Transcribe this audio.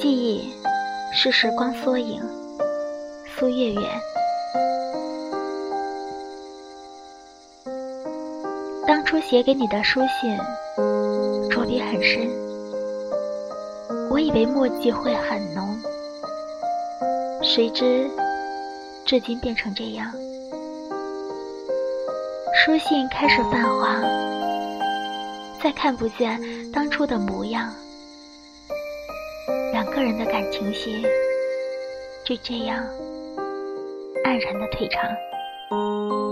记忆是时光缩影。苏月月，当初写给你的书信，着笔很深，我以为墨迹会很浓，谁知至今变成这样。书信开始泛黄，再看不见当初的模样，两个人的感情线就这样黯然的退场。